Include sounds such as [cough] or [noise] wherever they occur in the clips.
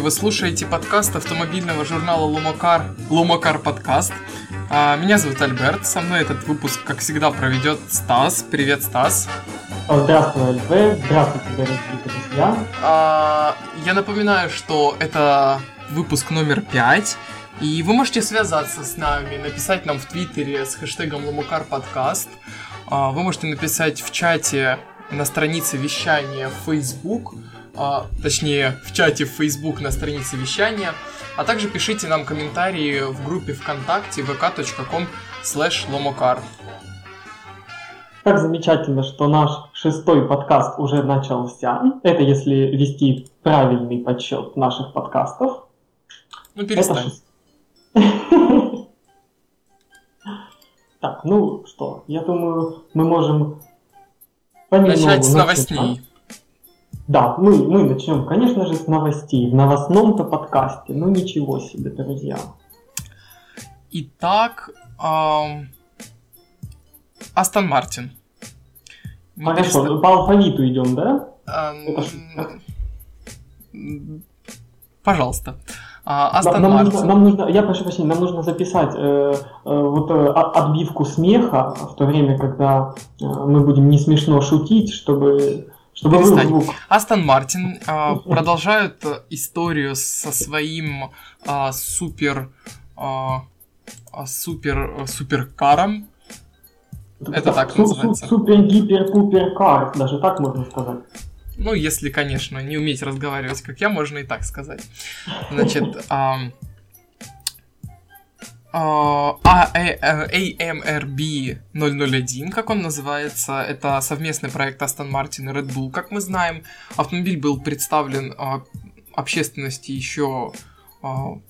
Здравствуйте, вы слушаете подкаст автомобильного журнала Лумакар, Лумакар подкаст. А, меня зовут Альберт, со мной этот выпуск, как всегда, проведет Стас. Привет, Стас. Здравствуй, Альберт. Здравствуйте, дорогие друзья. А, я напоминаю, что это выпуск номер 5. И вы можете связаться с нами, написать нам в Твиттере с хэштегом Лумакар подкаст. А, вы можете написать в чате на странице вещания в Facebook а, точнее в чате в Facebook на странице вещания, а также пишите нам комментарии в группе ВКонтакте vk.com slash lomokar. Как замечательно, что наш шестой подкаст уже начался. Это если вести правильный подсчет наших подкастов. Ну, перестань. Так, ну что, я думаю, мы можем начать с новостей. Да, мы, мы начнем, конечно же, с новостей. В новостном-то подкасте. Ну ничего себе, друзья. Итак, эм... Астон Мартин. Хорошо, перест... по алфавиту идем, да? Эм... Пожалуйста. А, Астон нам, Мартин. Нужно, нам нужно, я прошу прощения, нам нужно записать э, э, вот э, отбивку смеха в то время, когда э, мы будем не смешно шутить, чтобы чтобы Перестань. Астон Мартин э, продолжают историю со своим э, супер э, супер суперкаром. Это так су- называется. Супер гипер пупер кар, даже так можно сказать. Ну, если, конечно, не уметь разговаривать, как я, можно и так сказать. Значит, э, AMRB 001, как он называется, это совместный проект Aston Martin и Red Bull. Как мы знаем, автомобиль был представлен а, общественности еще а,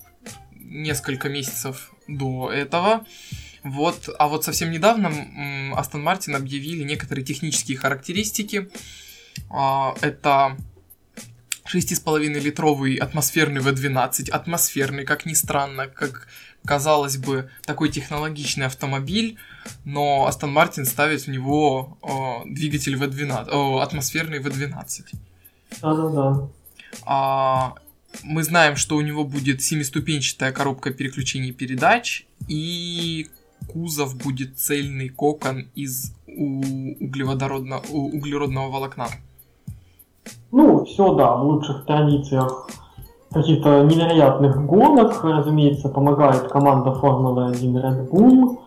несколько месяцев до этого. Вот, а вот совсем недавно Aston Martin объявили некоторые технические характеристики. А, это 6,5 литровый атмосферный V12, атмосферный, как ни странно, как казалось бы, такой технологичный автомобиль, но Aston Martin ставит в него э, двигатель V12, э, атмосферный V12. Да-да-да. А, мы знаем, что у него будет семиступенчатая коробка переключений передач, и кузов будет цельный кокон из углеводородного, углеродного волокна. Ну, все, да, в лучших традициях каких-то невероятных гонок. Разумеется, помогает команда Формулы-1 Red Bull.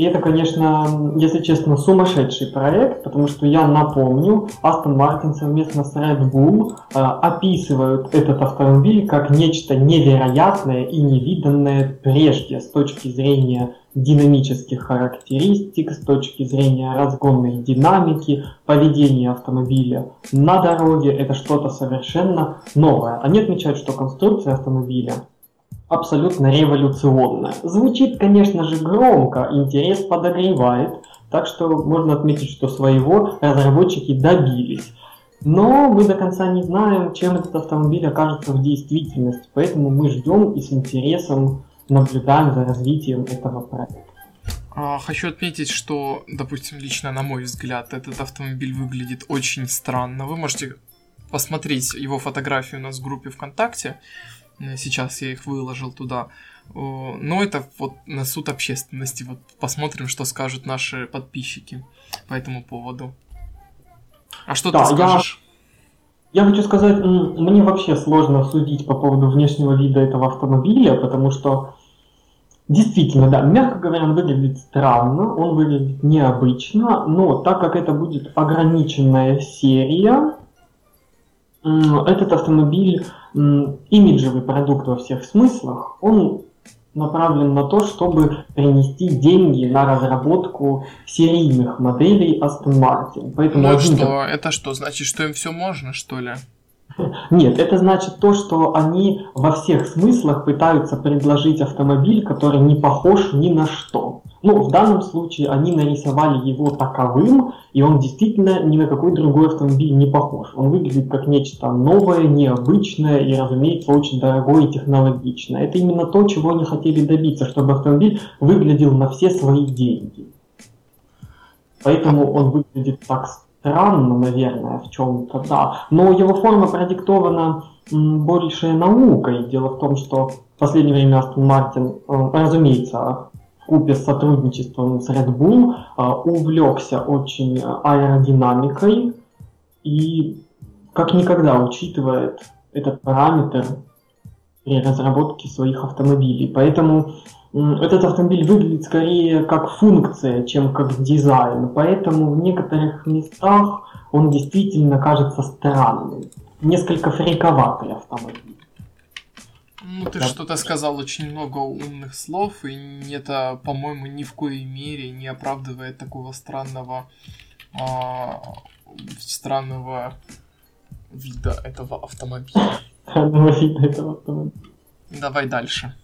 И это, конечно, если честно, сумасшедший проект, потому что я напомню, Астон Мартин совместно с Red Bull э, описывают этот автомобиль как нечто невероятное и невиданное прежде с точки зрения динамических характеристик, с точки зрения разгонной динамики, поведения автомобиля на дороге. Это что-то совершенно новое. Они отмечают, что конструкция автомобиля абсолютно революционная. Звучит, конечно же, громко, интерес подогревает, так что можно отметить, что своего разработчики добились. Но мы до конца не знаем, чем этот автомобиль окажется в действительности, поэтому мы ждем и с интересом наблюдаем за развитием этого проекта. А, хочу отметить, что, допустим, лично на мой взгляд, этот автомобиль выглядит очень странно. Вы можете посмотреть его фотографию у нас в группе ВКонтакте. Э, сейчас я их выложил туда. Но это вот на суд общественности. Вот посмотрим, что скажут наши подписчики по этому поводу. А что да, ты скажешь? Я, я хочу сказать, мне вообще сложно судить по поводу внешнего вида этого автомобиля, потому что действительно, да, мягко говоря, он выглядит странно, он выглядит необычно, но так как это будет ограниченная серия, этот автомобиль имиджевый продукт во всех смыслах, он направлен на то, чтобы принести деньги на разработку серийных моделей Aston Martin. Поэтому ну один... что, это что, значит, что им все можно, что ли? [laughs] Нет, это значит то, что они во всех смыслах пытаются предложить автомобиль, который не похож ни на что. Ну, в данном случае они нарисовали его таковым, и он действительно ни на какой другой автомобиль не похож. Он выглядит как нечто новое, необычное и, разумеется, очень дорогое и технологичное. Это именно то, чего они хотели добиться, чтобы автомобиль выглядел на все свои деньги. Поэтому он выглядит так странно, наверное, в чем-то, да. Но его форма продиктована больше наукой. Дело в том, что в последнее время Астон Мартин, э, разумеется, купе с сотрудничеством с Red Bull э, увлекся очень аэродинамикой и как никогда учитывает этот параметр при разработке своих автомобилей. Поэтому этот автомобиль выглядит скорее как функция, чем как дизайн. Поэтому в некоторых местах он действительно кажется странным. Несколько фриковатый автомобиль. Ну, ты да. что-то сказал очень много умных слов, и это, по-моему, ни в коей мере не оправдывает такого странного, а, странного вида этого автомобиля. Странного вида этого автомобиля. Давай дальше.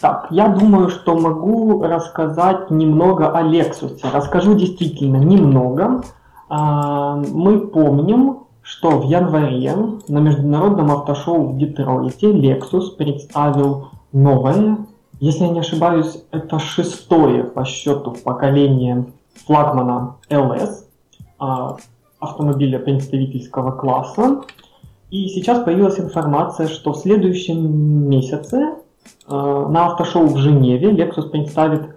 Так, я думаю, что могу рассказать немного о Lexus. Расскажу действительно немного. А, мы помним, что в январе на международном автошоу в Детройте Lexus представил новое, если я не ошибаюсь, это шестое по счету поколение флагмана LS, а, автомобиля представительского класса. И сейчас появилась информация, что в следующем месяце Э, на автошоу в Женеве Lexus представит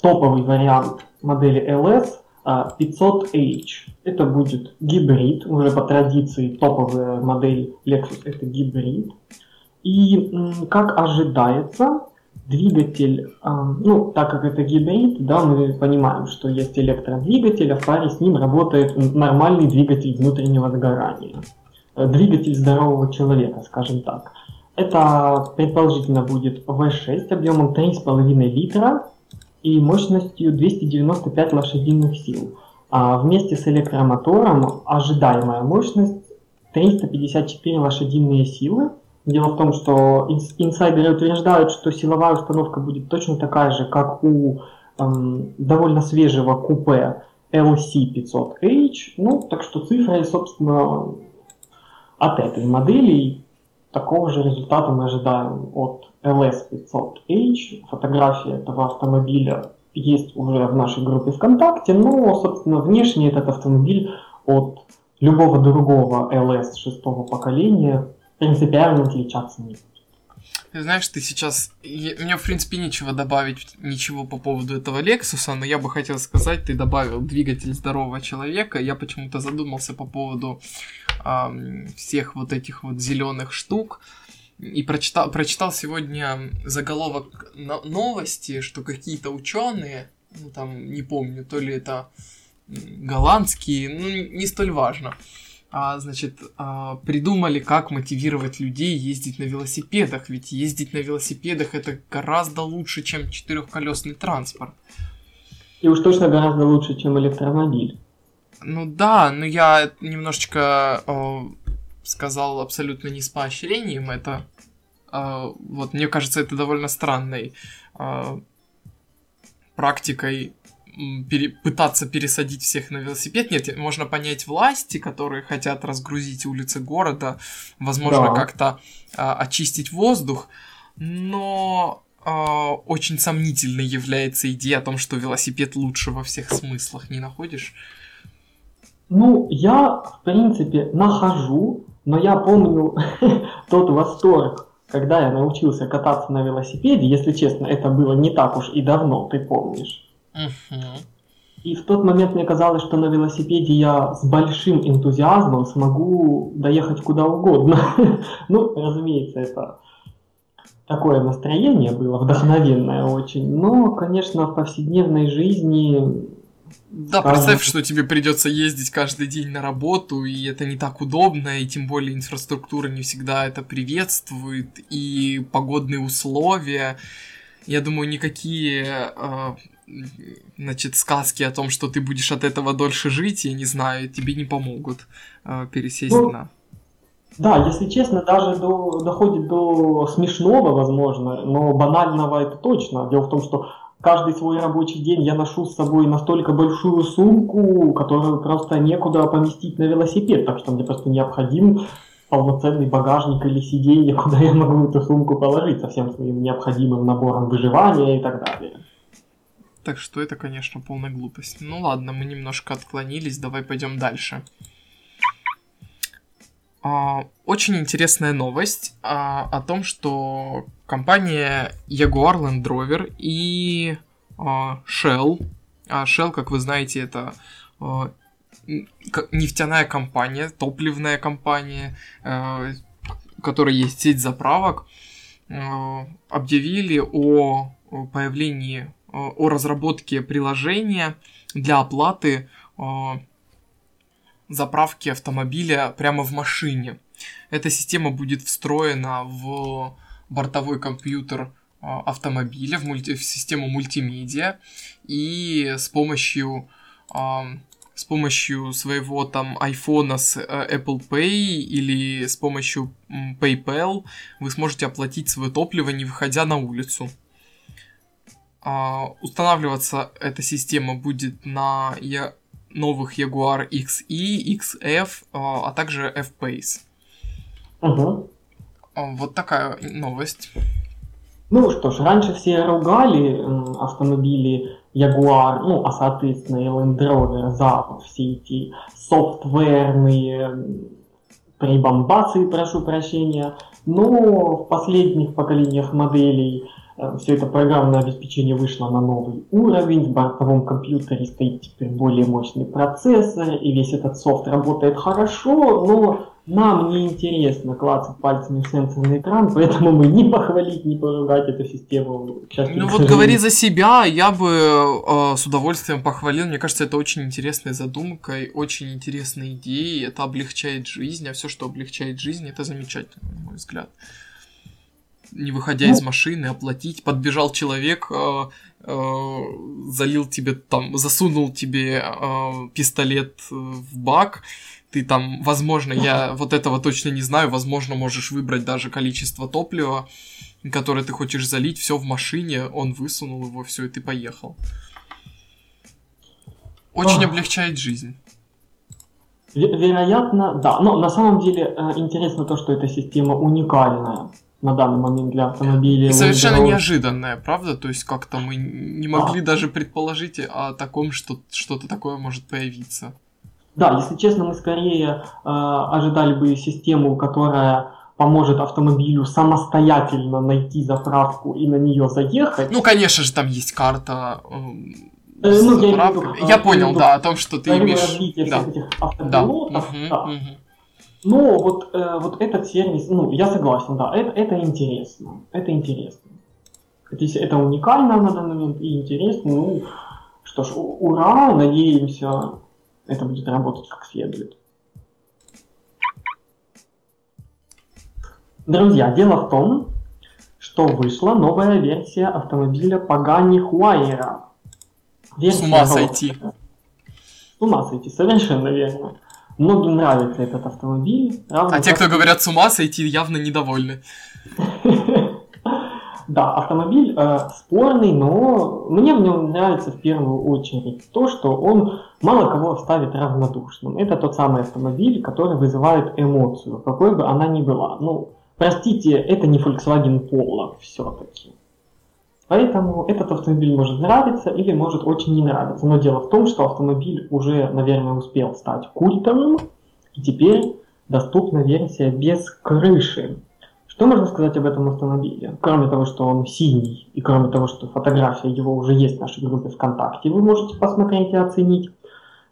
топовый вариант модели LS 500H. Э, это будет гибрид, уже по традиции топовая модель Lexus это гибрид. И как ожидается, двигатель, э, ну, так как это гибрид, да, мы понимаем, что есть электродвигатель, а в паре с ним работает нормальный двигатель внутреннего сгорания. Двигатель здорового человека, скажем так. Это предположительно будет V6 объемом 3,5 литра и мощностью 295 лошадиных сил. А вместе с электромотором ожидаемая мощность 354 лошадиные силы. Дело в том, что инсайдеры утверждают, что силовая установка будет точно такая же, как у эм, довольно свежего купе LC500H. Ну, так что цифры, собственно, от этой модели Такого же результата мы ожидаем от LS500H. Фотография этого автомобиля есть уже в нашей группе ВКонтакте, но, собственно, внешне этот автомобиль от любого другого LS шестого поколения принципиально отличаться не будет. Знаешь, ты сейчас... Мне, в принципе, нечего добавить ничего по поводу этого Lexus, но я бы хотел сказать, ты добавил двигатель здорового человека. Я почему-то задумался по поводу э, всех вот этих вот зеленых штук. И прочитал, прочитал сегодня заголовок новости, что какие-то ученые, ну там не помню, то ли это голландские, ну не столь важно, а, значит, а, придумали, как мотивировать людей ездить на велосипедах. Ведь ездить на велосипедах это гораздо лучше, чем четырехколесный транспорт. И уж точно гораздо лучше, чем электромобиль. Ну да, но я немножечко э, сказал абсолютно не с поощрением это. Э, вот мне кажется, это довольно странной э, практикой пере, пытаться пересадить всех на велосипед. Нет, можно понять власти, которые хотят разгрузить улицы города, возможно, да. как-то а, очистить воздух, но а, очень сомнительной является идея о том, что велосипед лучше во всех смыслах, не находишь? Ну, я, в принципе, нахожу, но я помню [laughs] тот восторг, когда я научился кататься на велосипеде, если честно, это было не так уж и давно, ты помнишь. И в тот момент мне казалось, что на велосипеде я с большим энтузиазмом смогу доехать куда угодно. [laughs] ну, разумеется, это такое настроение было, вдохновенное очень. Но, конечно, в повседневной жизни... Да, скажем... представь, что тебе придется ездить каждый день на работу, и это не так удобно, и тем более инфраструктура не всегда это приветствует, и погодные условия. Я думаю, никакие э, значит, сказки о том, что ты будешь от этого дольше жить, я не знаю, тебе не помогут э, пересесть ну, на. Да, если честно, даже до, доходит до смешного, возможно, но банального это точно. Дело в том, что каждый свой рабочий день я ношу с собой настолько большую сумку, которую просто некуда поместить на велосипед, так что мне просто необходим полноценный багажник или сиденье, [laughs] куда я могу эту сумку положить со всем своим необходимым набором выживания и так далее. Так что это, конечно, полная глупость. Ну ладно, мы немножко отклонились, давай пойдем дальше. А, очень интересная новость а, о том, что компания Jaguar Land Rover и а, Shell, а Shell, как вы знаете, это а, нефтяная компания, топливная компания, а, у которой есть сеть заправок, а, объявили о появлении, о разработке приложения для оплаты заправки автомобиля прямо в машине. Эта система будет встроена в бортовой компьютер а, автомобиля, в, мульти, в систему мультимедиа, и с помощью а, с помощью своего там айфона с э, Apple Pay или с помощью PayPal вы сможете оплатить свое топливо, не выходя на улицу. Uh, устанавливаться эта система будет на новых Jaguar XE, XF, а, а также F-Pace. Угу. Вот такая новость. Ну что ж, раньше все ругали автомобили Jaguar, ну, а соответственно и Land Rover за все эти софтверные прибамбасы, прошу прощения. Но в последних поколениях моделей Э, все это программное обеспечение вышло на новый уровень, в бортовом компьютере стоит теперь более мощный процессор, и весь этот софт работает хорошо, но нам не интересно клацать пальцами в сенсорный экран, поэтому мы не похвалить, не поругать эту систему. К счастью, ну вот говори за себя, я бы э, с удовольствием похвалил. Мне кажется, это очень интересная задумка и очень интересная идея. Это облегчает жизнь, а все, что облегчает жизнь, это замечательно, на мой взгляд не выходя ну, из машины, оплатить. Подбежал человек, э, э, залил тебе там, засунул тебе э, пистолет в бак. Ты там, возможно, я вот этого точно не знаю, возможно, можешь выбрать даже количество топлива, которое ты хочешь залить, все в машине, он высунул его, все, и ты поехал. Очень облегчает жизнь. Вероятно, да. Но на самом деле интересно то, что эта система уникальная на данный момент для автомобилей. И совершенно Land неожиданное, правда? То есть как-то мы не могли а. даже предположить о таком, что что-то такое может появиться. Да, если честно, мы скорее э, ожидали бы систему, которая поможет автомобилю самостоятельно найти заправку и на нее заехать. Ну, конечно же, там есть карта. Э, э ну, я, имею, я понял, да, о том, что ты имеешь. Да. Этих да. Угу, да. Угу. Но вот, э, вот этот сервис, ну, я согласен, да, это, это интересно. Это интересно. Это, это уникально на данный момент и интересно. Ну, что ж, ура, надеемся, это будет работать как следует. Друзья, дело в том, что вышла новая версия автомобиля Pagani Huayra. Версия С ума сойти. С ума сойти, совершенно верно. Многим нравится этот автомобиль. А те, кто говорят с ума сойти, явно недовольны. Да, автомобиль э, спорный, но мне в нем нравится в первую очередь то, что он мало кого оставит равнодушным. Это тот самый автомобиль, который вызывает эмоцию, какой бы она ни была. Ну, простите, это не Volkswagen Polo все-таки. Поэтому этот автомобиль может нравиться или может очень не нравиться. Но дело в том, что автомобиль уже, наверное, успел стать культовым, и теперь доступна версия без крыши. Что можно сказать об этом автомобиле? Кроме того, что он синий, и кроме того, что фотография его уже есть в нашей группе ВКонтакте, вы можете посмотреть и оценить.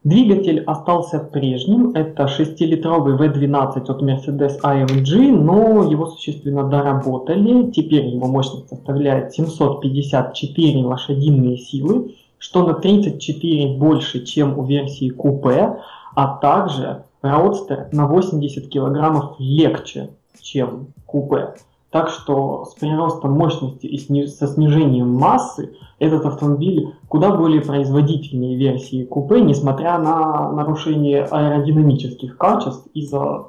Двигатель остался прежним, это 6-литровый V12 от Mercedes AMG, но его существенно доработали. Теперь его мощность составляет 754 лошадиные силы, что на 34 больше, чем у версии купе, а также Roadster на 80 килограммов легче, чем купе. Так что с приростом мощности и со снижением массы этот автомобиль куда более производительнее версии купе, несмотря на нарушение аэродинамических качеств из-за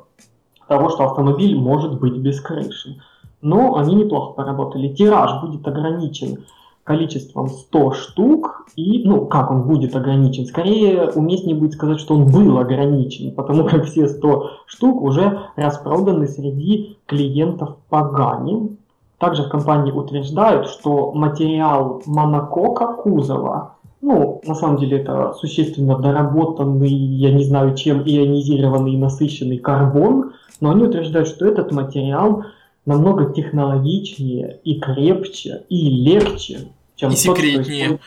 того, что автомобиль может быть без крыши. Но они неплохо поработали. Тираж будет ограничен количеством 100 штук, и, ну, как он будет ограничен? Скорее, уместнее будет сказать, что он был ограничен, потому как все 100 штук уже распроданы среди клиентов Пагани. Также в компании утверждают, что материал монокока кузова ну, на самом деле это существенно доработанный, я не знаю чем, ионизированный насыщенный карбон, но они утверждают, что этот материал намного технологичнее и крепче и легче, чем и тот, секретнее.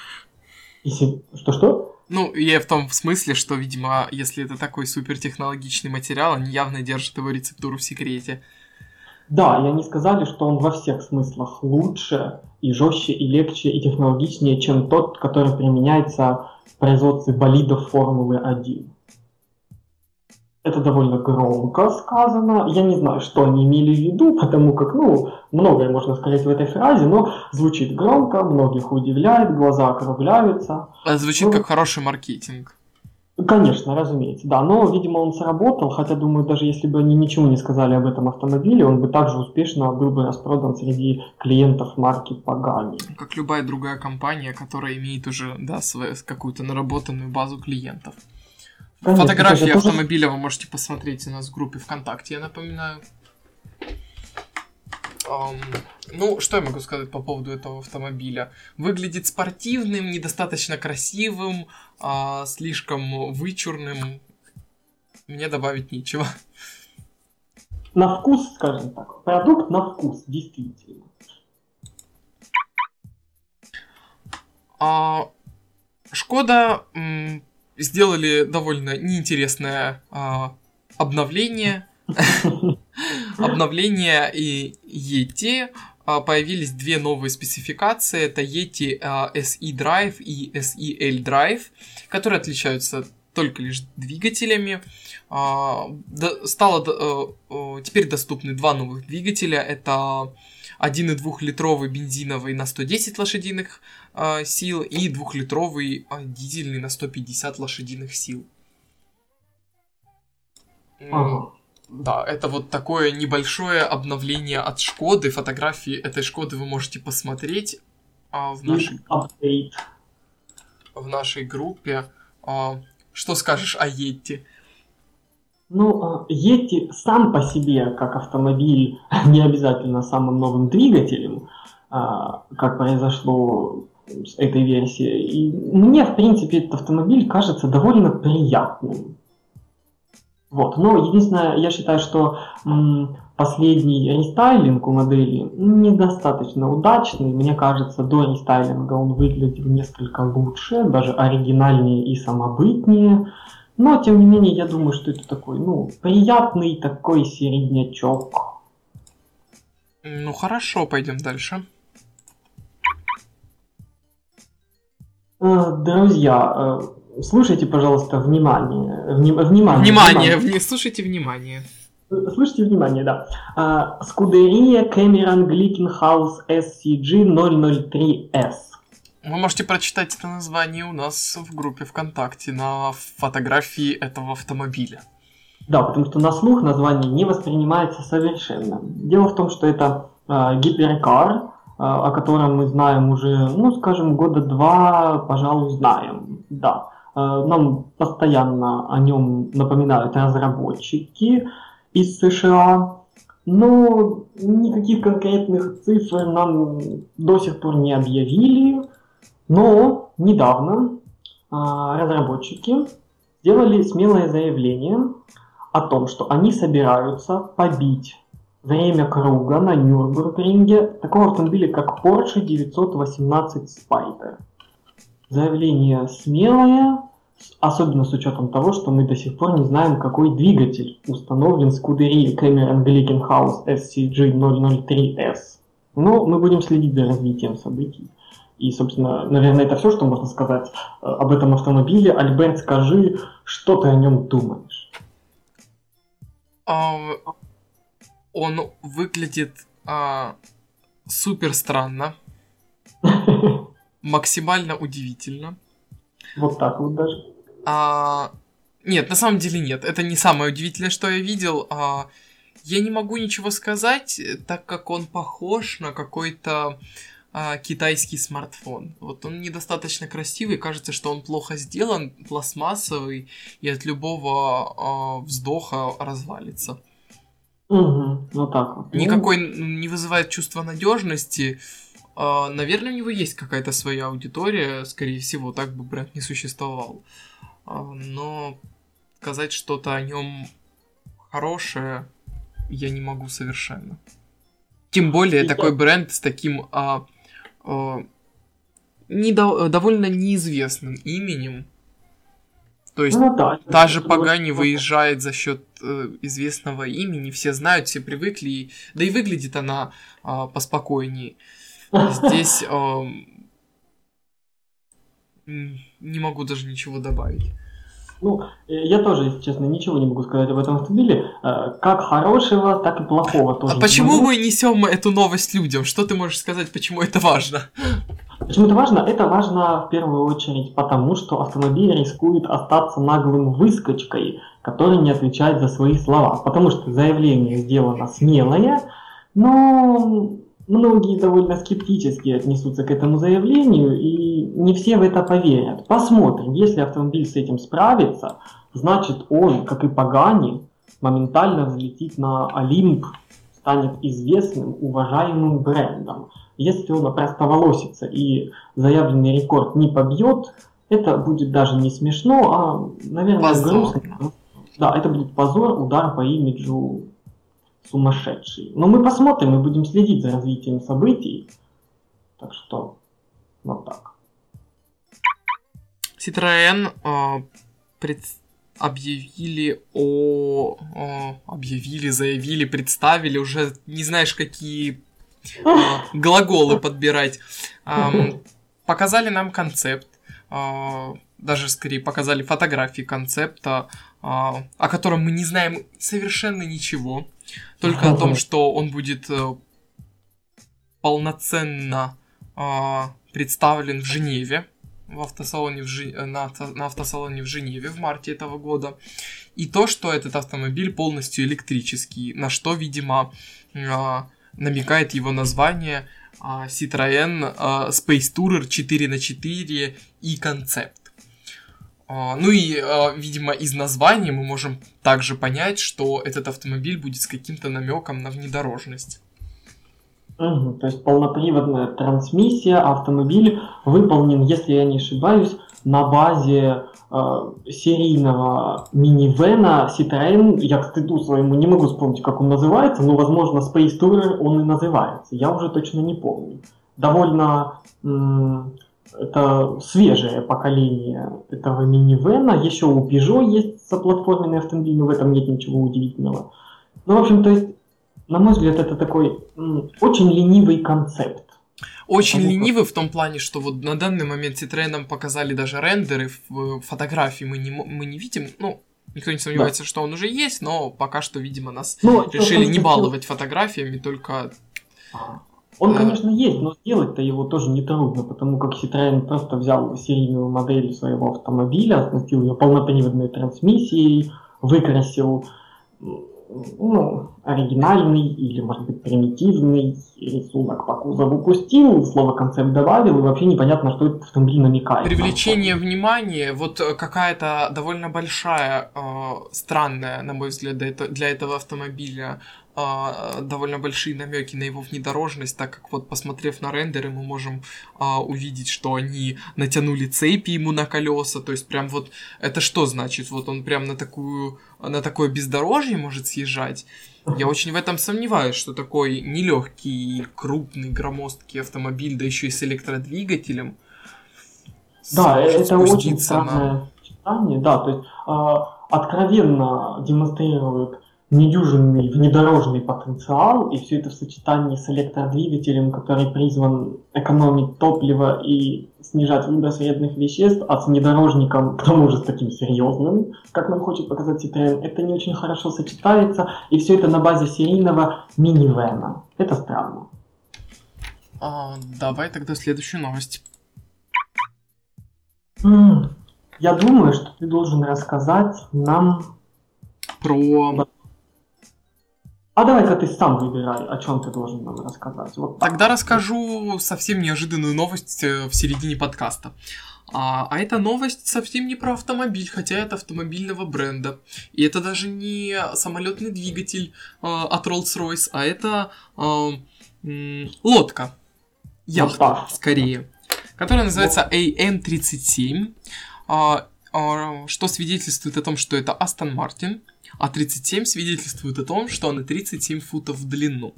Что-что? Ну, я в том смысле, что, видимо, если это такой супертехнологичный материал, они явно держат его рецептуру в секрете. Да, и они сказали, что он во всех смыслах лучше и жестче, и легче, и технологичнее, чем тот, который применяется в производстве болидов Формулы-1 это довольно громко сказано. Я не знаю, что они имели в виду, потому как, ну, многое можно сказать в этой фразе, но звучит громко, многих удивляет, глаза округляются. Это звучит ну, как хороший маркетинг. Конечно, разумеется, да. Но, видимо, он сработал, хотя, думаю, даже если бы они ничего не сказали об этом автомобиле, он бы также успешно был бы распродан среди клиентов марки Pagani. Как любая другая компания, которая имеет уже, да, свою какую-то наработанную базу клиентов. Конечно, Фотографии тоже... автомобиля вы можете посмотреть у нас в группе ВКонтакте, я напоминаю. Um, ну, что я могу сказать по поводу этого автомобиля? Выглядит спортивным, недостаточно красивым, а, слишком вычурным. Мне добавить нечего. На вкус, скажем так. Продукт на вкус, действительно. А, Шкода м, сделали довольно неинтересное а, обновление. [laughs] Обновление и Yeti. А, появились две новые спецификации. Это Yeti а, SE Drive и SEL Drive, которые отличаются только лишь двигателями. А, стало э, теперь доступны два новых двигателя. Это 1,2-литровый бензиновый на 110 лошадиных э, сил и 2-литровый э, дизельный на 150 лошадиных сил. Ага. Да, это вот такое небольшое обновление от Шкоды. Фотографии этой Шкоды вы можете посмотреть а, в нашей... В нашей группе. А, что скажешь о Йетти? Ну, Yeti а, сам по себе, как автомобиль, [laughs] не обязательно самым новым двигателем, а, как произошло с этой версией. И мне, в принципе, этот автомобиль кажется довольно приятным. Вот. Но единственное, я считаю, что последний рестайлинг у модели недостаточно удачный. Мне кажется, до рестайлинга он выглядел несколько лучше, даже оригинальнее и самобытнее. Но, тем не менее, я думаю, что это такой, ну, приятный такой середнячок. Ну, хорошо, пойдем дальше. Э, друзья, э, слушайте, пожалуйста, внимание. Вним, внимание. Внимание, внимание. слушайте внимание. Слушайте внимание, да. Скудерия Cameron Glickenhaus SCG 003S. Вы можете прочитать это название у нас в группе ВКонтакте на фотографии этого автомобиля. Да, потому что на слух название не воспринимается совершенно. Дело в том, что это э, гиперкар, э, о котором мы знаем уже, ну, скажем, года два, пожалуй, знаем. Да. Э, нам постоянно о нем напоминают разработчики из США, но никаких конкретных цифр нам до сих пор не объявили. Но недавно а, разработчики сделали смелое заявление о том, что они собираются побить время круга на Нюрнбургринге такого автомобиля, как Porsche 918 Spider. Заявление смелое, особенно с учетом того, что мы до сих пор не знаем, какой двигатель установлен в скудерии Cameron Glickenhaus SCG 003S. Но мы будем следить за развитием событий. И, собственно, наверное, это все, что можно сказать э, об этом автомобиле. Альберт, скажи, что ты о нем думаешь? Uh, он выглядит uh, супер странно, [laughs] максимально удивительно. Вот так вот даже. Uh, нет, на самом деле нет. Это не самое удивительное, что я видел. Uh, я не могу ничего сказать, так как он похож на какой-то а, китайский смартфон. Вот он недостаточно красивый, кажется, что он плохо сделан, пластмассовый, и от любого а, вздоха развалится. Угу, вот так вот. Никакой не вызывает чувства надежности. э, наверное, у него есть какая-то своя аудитория, скорее всего, так бы бренд не существовал. Э, но сказать что-то о нем хорошее я не могу совершенно. Тем более, такой бренд с таким а, а, недо, довольно неизвестным именем. То есть ну, да, та же Пагани вот, выезжает за счет э, известного имени, все знают, все привыкли, и, да и выглядит она э, поспокойнее. [laughs] Здесь э, не могу даже ничего добавить. Ну, э, я тоже, если честно, ничего не могу сказать об этом автомобиле. Э, как хорошего, так и плохого тоже. А почему мы несем эту новость людям? Что ты можешь сказать, почему это важно? Почему это важно? Это важно в первую очередь потому, что автомобиль рискует остаться наглым выскочкой, который не отвечает за свои слова. Потому что заявление сделано смелое, но многие довольно скептически отнесутся к этому заявлению, и не все в это поверят. Посмотрим, если автомобиль с этим справится, значит он, как и Пагани, моментально взлетит на Олимп, станет известным, уважаемым брендом. Если он опростоволосится и заявленный рекорд не побьет, это будет даже не смешно, а, наверное, позор. грустно. Да, это будет позор, удар по имиджу сумасшедший. Но мы посмотрим, мы будем следить за развитием событий. Так что вот так. Citroën э, пред... объявили о... о... Объявили, заявили, представили, уже не знаешь, какие э, глаголы подбирать. Э, показали нам концепт. Э, даже скорее показали фотографии концепта, о котором мы не знаем совершенно ничего. Только о том, что он будет э, полноценно э, представлен в Женеве, в автосалоне в Жи... на, авто... на автосалоне в Женеве в марте этого года. И то, что этот автомобиль полностью электрический, на что, видимо, э, намекает его название э, Citroën э, Space Tourer 4 на 4 и концепт. А, ну и, а, видимо, из названия мы можем также понять, что этот автомобиль будет с каким-то намеком на внедорожность. Угу, то есть полноприводная трансмиссия, автомобиль выполнен, если я не ошибаюсь, на базе э, серийного минивэна Citroën. Я к стыду своему не могу вспомнить, как он называется, но, возможно, Space Tourer он и называется. Я уже точно не помню. Довольно м- это свежее поколение этого минивэна. Еще у Peugeot есть заплатформенный автомобиль, но в этом нет ничего удивительного. Ну, в общем, то есть, на мой взгляд, это такой м, очень ленивый концепт. Очень Потому ленивый в том плане, что вот на данный момент Citroёn нам показали даже рендеры, фотографии мы не, мы не видим, ну, Никто не сомневается, да. что он уже есть, но пока что, видимо, нас но, решили не баловать фотографиями, только он, конечно, есть, но сделать-то его тоже не трудно, потому как Citroёn просто взял серийную модель своего автомобиля, оснастил ее полноприводной трансмиссией, выкрасил ну, оригинальный или, может быть, примитивный рисунок по кузову пустил, слово концепт добавил, и вообще непонятно, что этот автомобиль намекает. Привлечение внимания, вот э, какая-то довольно большая, э, странная, на мой взгляд, для этого автомобиля а, довольно большие намеки на его внедорожность, так как вот посмотрев на рендеры, мы можем а, увидеть, что они натянули цепи ему на колеса, то есть прям вот это что значит? Вот он прям на такую на такое бездорожье может съезжать. Я очень в этом сомневаюсь, что такой нелегкий, крупный, громоздкий автомобиль, да еще и с электродвигателем. Да, это очень странное на... да, то есть э, откровенно демонстрирует недюжинный внедорожный потенциал, и все это в сочетании с электродвигателем, который призван экономить топливо и снижать выброс вредных веществ, а с внедорожником, к тому же с таким серьезным, как нам хочет показать Citroёn, это не очень хорошо сочетается, и все это на базе серийного минивэна. Это странно. А, давай тогда следующую новость. Я думаю, что ты должен рассказать нам про а давай-ка ты сам выбирай, о чем ты должен нам рассказать. Вот Тогда расскажу совсем неожиданную новость э, в середине подкаста. А, а эта новость совсем не про автомобиль, хотя это автомобильного бренда. И это даже не самолетный двигатель а, от Rolls-Royce, а это а, м, лодка. яхта, скорее, которая называется AM37, а, а, что свидетельствует о том, что это Астон Мартин, а 37 свидетельствует о том, что она 37 футов в длину.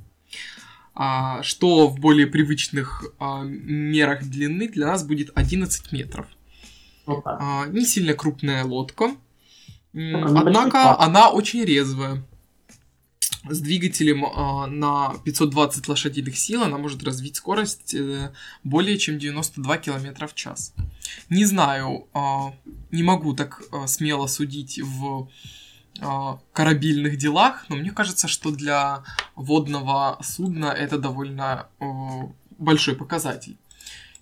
А, что в более привычных а, мерах длины для нас будет 11 метров. А, не сильно крупная лодка, однако она очень резвая. С двигателем э, на 520 лошадиных сил она может развить скорость э, более чем 92 км в час. Не знаю, э, не могу так э, смело судить в корабельных делах, но мне кажется, что для водного судна это довольно э, большой показатель.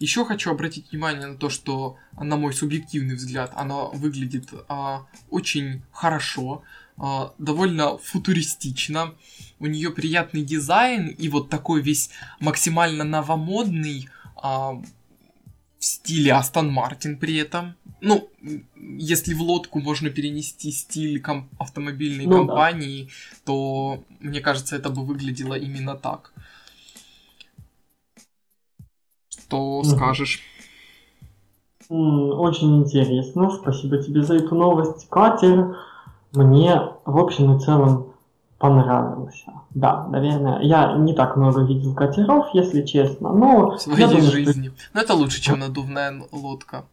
Еще хочу обратить внимание на то, что, на мой субъективный взгляд, она выглядит а, очень хорошо, а, довольно футуристично. У нее приятный дизайн и вот такой весь максимально новомодный а, в стиле Астон Мартин при этом. Ну, если в лодку можно перенести стиль ком- автомобильной ну, компании, да. то мне кажется, это бы выглядело именно так. Что скажешь? Очень интересно. Спасибо тебе за эту новость, Катер. Мне, в общем и целом, понравился. Да, наверное, я не так много видел катеров, если честно, но... В своей думаю, жизни. Что... Но это лучше, чем надувная лодка.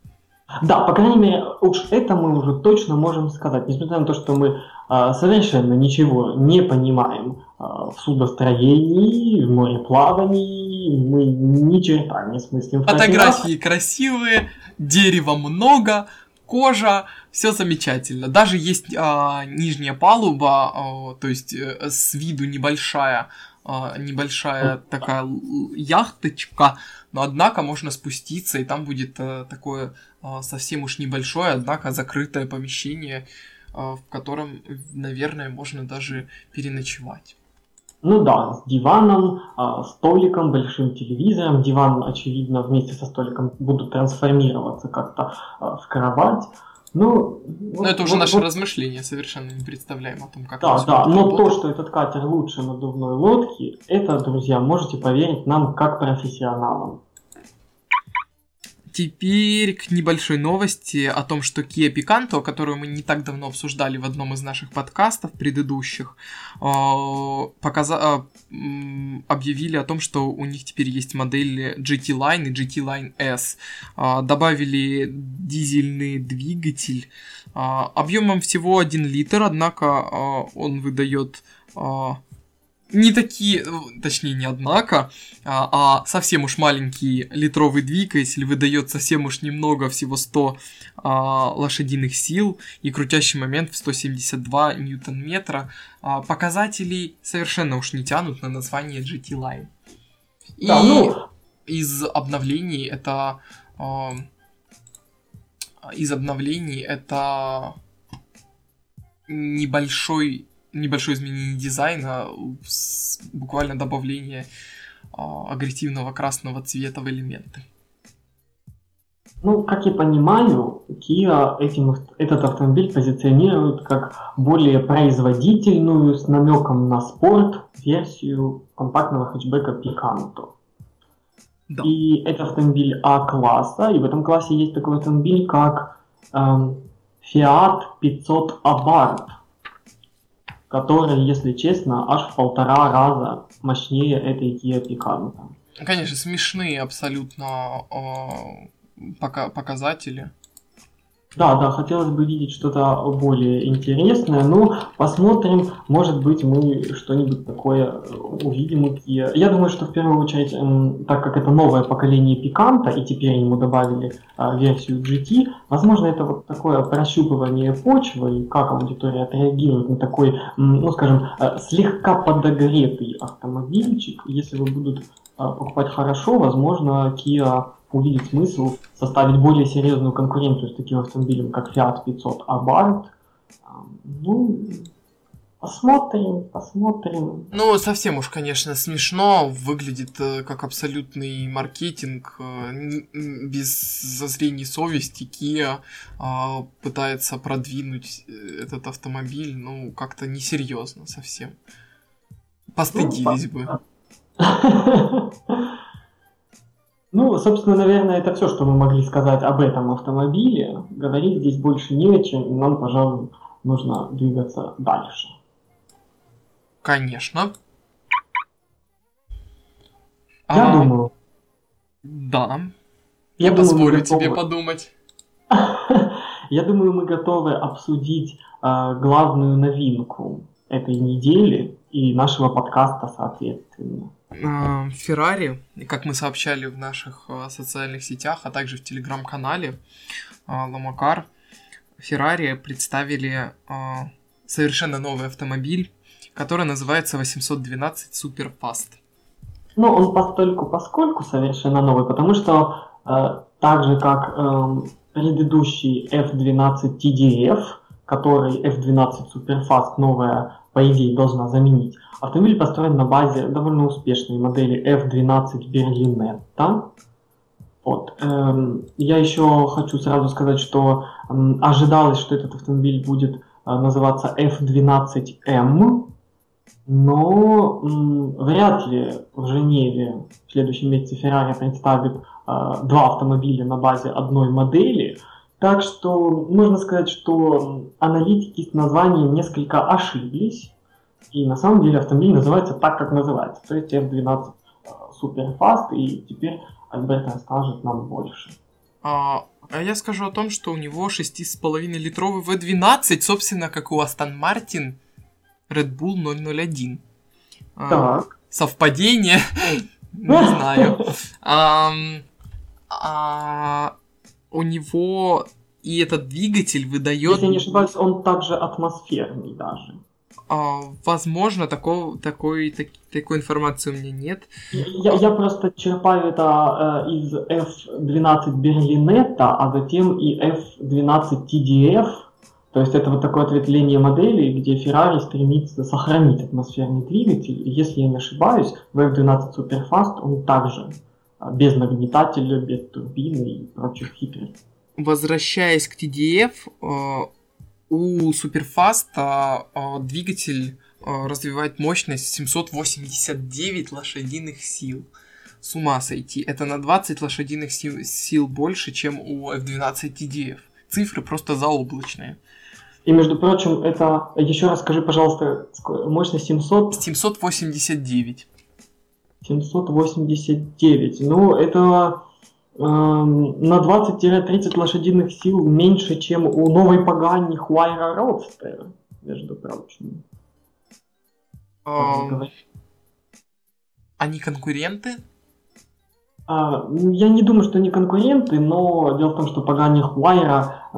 Да, по крайней мере, уж это мы уже точно можем сказать, несмотря на то, что мы э, совершенно ничего не понимаем э, в судостроении, в мореплавании, мы ни черта не смыслим. Фотографии красивые, дерева много, кожа, все замечательно. Даже есть э, нижняя палуба, э, то есть э, с виду небольшая, э, небольшая такая яхточка, но однако можно спуститься, и там будет э, такое совсем уж небольшое, однако закрытое помещение, э, в котором, наверное, можно даже переночевать. Ну да, с диваном, столиком, большим телевизором. Диван, очевидно, вместе со столиком будут трансформироваться как-то в кровать. Ну, но это уже вот, наше вот, размышление, совершенно не представляем о том, как Да, да, но работать. то, что этот катер лучше надувной лодки, это, друзья, можете поверить нам как профессионалам. Теперь к небольшой новости о том, что Kia Picanto, которую мы не так давно обсуждали в одном из наших подкастов предыдущих, а, показа... А, объявили о том, что у них теперь есть модели GT Line и GT Line S. А, добавили дизельный двигатель объемом всего 1 литр, однако он выдает не такие, э, точнее не однако, а, а совсем уж маленький литровый двигатель выдает совсем уж немного, всего 100 а, лошадиных сил и крутящий момент в 172 ньютон-метра. А, показатели совершенно уж не тянут на название GT Line. И да, ну... из обновлений это... А, из обновлений это небольшой небольшое изменение дизайна, буквально добавление а, агрессивного красного цвета в элементы. Ну, как я понимаю, Kia этим, этот автомобиль позиционирует как более производительную, с намеком на спорт, версию компактного хэтчбека Picanto. Да. И это автомобиль А-класса, и в этом классе есть такой автомобиль, как эм, Fiat 500 Abarth который, если честно, аж в полтора раза мощнее этой Kia Picanto. Конечно, смешные абсолютно э, пока показатели. Да, да, хотелось бы видеть что-то более интересное, но посмотрим, может быть, мы что-нибудь такое увидим у Kia. Я думаю, что в первую очередь, так как это новое поколение Пиканта, и теперь ему добавили а, версию GT, возможно, это вот такое прощупывание почвы, и как аудитория отреагирует на такой, ну, скажем, а, слегка подогретый автомобильчик. Если вы будут а, покупать хорошо, возможно, Kia увидеть смысл составить более серьезную конкуренцию с таким автомобилем, как Fiat 500 Abarth. Ну, посмотрим, посмотрим. Ну, совсем уж, конечно, смешно. Выглядит э, как абсолютный маркетинг. Э, без зазрений совести Kia а, пытается продвинуть э, этот автомобиль, ну, как-то несерьезно совсем. Постыдились ну, бы. [laughs] Ну, собственно, наверное, это все, что мы могли сказать об этом автомобиле. Говорить здесь больше не о чем, нам, пожалуй, нужно двигаться дальше. Конечно. Я а, думаю. Да. Я, Я позволю тебе подумать. [laughs] Я думаю, мы готовы обсудить э, главную новинку этой недели и нашего подкаста, соответственно. Феррари, как мы сообщали в наших а, социальных сетях, а также в телеграм-канале Ламакар, Феррари представили а, совершенно новый автомобиль, который называется 812 Superfast. Ну, он постольку поскольку совершенно новый, потому что э, так же, как э, предыдущий F12 TDF, который F12 Superfast новая, по идее, должна заменить, автомобиль построен на базе довольно успешной модели F12 Berlinetta. Вот. Эм, я еще хочу сразу сказать, что ожидалось, что этот автомобиль будет э, называться F12M, но вряд ли в Женеве в следующем месяце Ferrari представит э, два автомобиля на базе одной модели. Так что можно сказать, что аналитики с названием несколько ошиблись. И на самом деле автомобиль называется так, как называется. То есть F12 э, Superfast, и теперь Альберт расскажет нам больше. А, а я скажу о том, что у него 6,5 литровый V12, собственно, как у Астон Мартин Red Bull 001. А, так. Совпадение? Не знаю. А, у него и этот двигатель выдает... Если не ошибаюсь, он также атмосферный даже. А, возможно, такого, такой, так, такой информации у меня нет. Я, я просто черпаю это э, из F12 Берлинетта, а затем и F12 TDF. То есть это вот такое ответвление модели, где Ferrari стремится сохранить атмосферный двигатель. И если я не ошибаюсь, в F12 Superfast он также без нагнетателя, без турбины и прочих хитростей. Возвращаясь к TDF, э, у Superfast а, а, двигатель а, развивает мощность 789 лошадиных сил. С ума сойти. Это на 20 лошадиных сил, сил больше, чем у F12 TDF. Цифры просто заоблачные. И, между прочим, это... Еще раз скажи, пожалуйста, мощность 700... 789. 789. Ну, это Эм, на 20-30 лошадиных сил меньше, чем у новой Пагани Хуайра Родстер, между прочим. Um, они конкуренты? А, ну, я не думаю, что они конкуренты, но дело в том, что Пагани Хуайра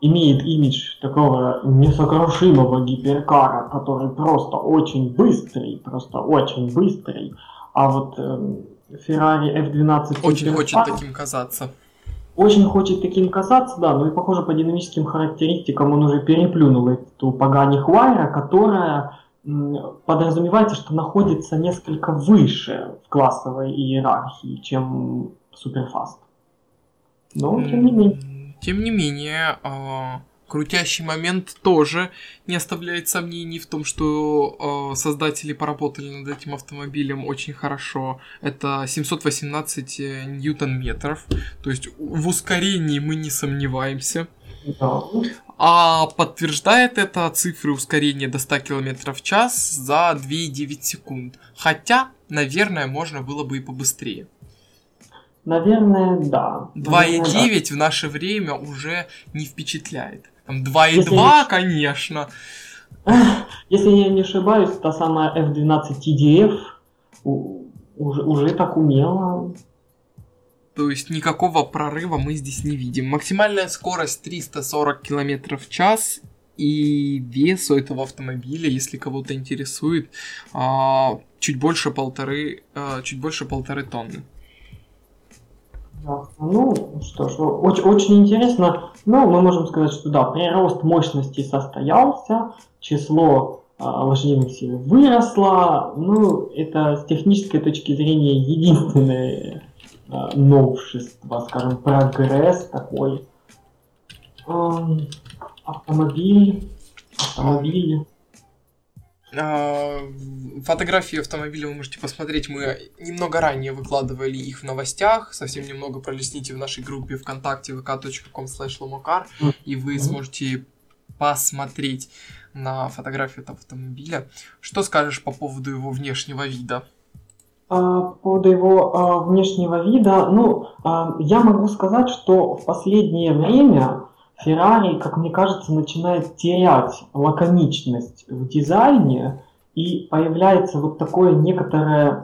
имеет имидж такого несокрушимого гиперкара, который просто очень быстрый, просто очень быстрый. А вот эм, Ferrari F12 Очень хочет таким казаться. Очень хочет таким казаться, да, но и похоже по динамическим характеристикам он уже переплюнул эту Пагани Хуайра, которая подразумевается, что находится несколько выше в классовой иерархии, чем Суперфаст. Но, тем не менее. Тем не менее, а, Крутящий момент тоже не оставляет сомнений в том, что э, создатели поработали над этим автомобилем очень хорошо. Это 718 э, ньютон-метров, то есть в ускорении мы не сомневаемся. Да. А подтверждает это цифры ускорения до 100 км в час за 2,9 секунд. Хотя, наверное, можно было бы и побыстрее. Наверное, да. 2,9 да. в наше время уже не впечатляет. Там 2,2, я... конечно. [laughs] Если я не ошибаюсь, та самая F12 TDF уже, уже так умела. То есть никакого прорыва мы здесь не видим. Максимальная скорость 340 км в час и вес у этого автомобиля, если кого-то интересует, а, чуть больше полторы, а, чуть больше полторы тонны. Ну, что ж, очень, очень интересно. Ну, мы можем сказать, что да, прирост мощности состоялся, число лошадиных сил выросло. Ну, это с технической точки зрения единственное э, новшество, скажем, прогресс такой. Э, автомобиль, автомобиль А, фотографии автомобиля вы можете посмотреть. Мы немного ранее выкладывали их в новостях. Совсем немного пролистните в нашей группе ВКонтакте vk.com slash и вы сможете посмотреть на фотографию этого автомобиля. Что скажешь по поводу его внешнего вида? А, по поводу его а, внешнего вида, ну, а, я могу сказать, что в последнее время Ferrari, как мне кажется, начинает терять лаконичность в дизайне, и появляется вот такое некоторое